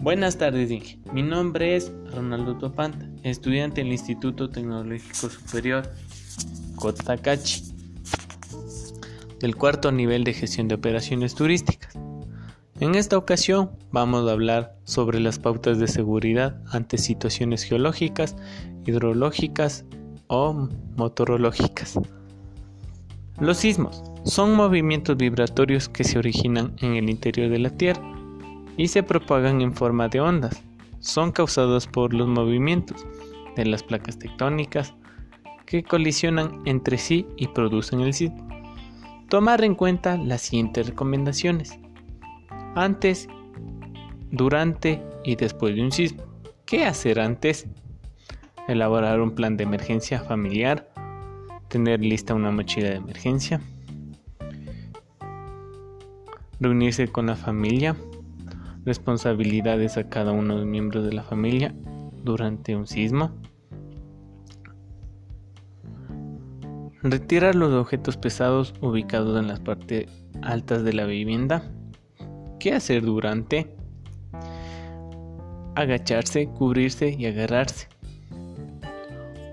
Buenas tardes, Inge. Mi nombre es Ronaldo Topanta, estudiante del Instituto Tecnológico Superior Cotacachi, del cuarto nivel de gestión de operaciones turísticas. En esta ocasión vamos a hablar sobre las pautas de seguridad ante situaciones geológicas, hidrológicas o motorológicas. Los sismos son movimientos vibratorios que se originan en el interior de la Tierra y se propagan en forma de ondas. Son causados por los movimientos de las placas tectónicas que colisionan entre sí y producen el sismo. Tomar en cuenta las siguientes recomendaciones. Antes, durante y después de un sismo. ¿Qué hacer antes? Elaborar un plan de emergencia familiar. Tener lista una mochila de emergencia. Reunirse con la familia responsabilidades a cada uno de los miembros de la familia durante un sismo. Retirar los objetos pesados ubicados en las partes altas de la vivienda. ¿Qué hacer durante? Agacharse, cubrirse y agarrarse.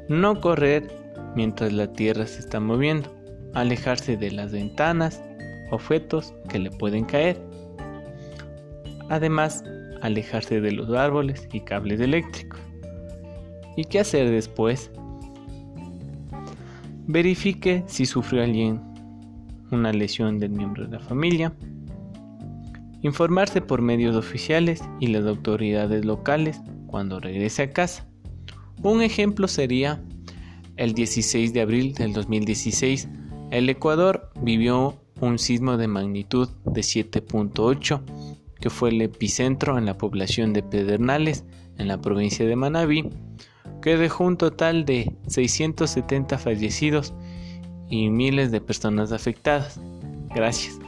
No correr mientras la tierra se está moviendo. Alejarse de las ventanas, objetos que le pueden caer. Además, alejarse de los árboles y cables eléctricos. ¿Y qué hacer después? Verifique si sufrió alguien una lesión del miembro de la familia. Informarse por medios oficiales y las autoridades locales cuando regrese a casa. Un ejemplo sería el 16 de abril del 2016. El Ecuador vivió un sismo de magnitud de 7.8 que fue el epicentro en la población de Pedernales, en la provincia de Manabí, que dejó un total de 670 fallecidos y miles de personas afectadas. Gracias.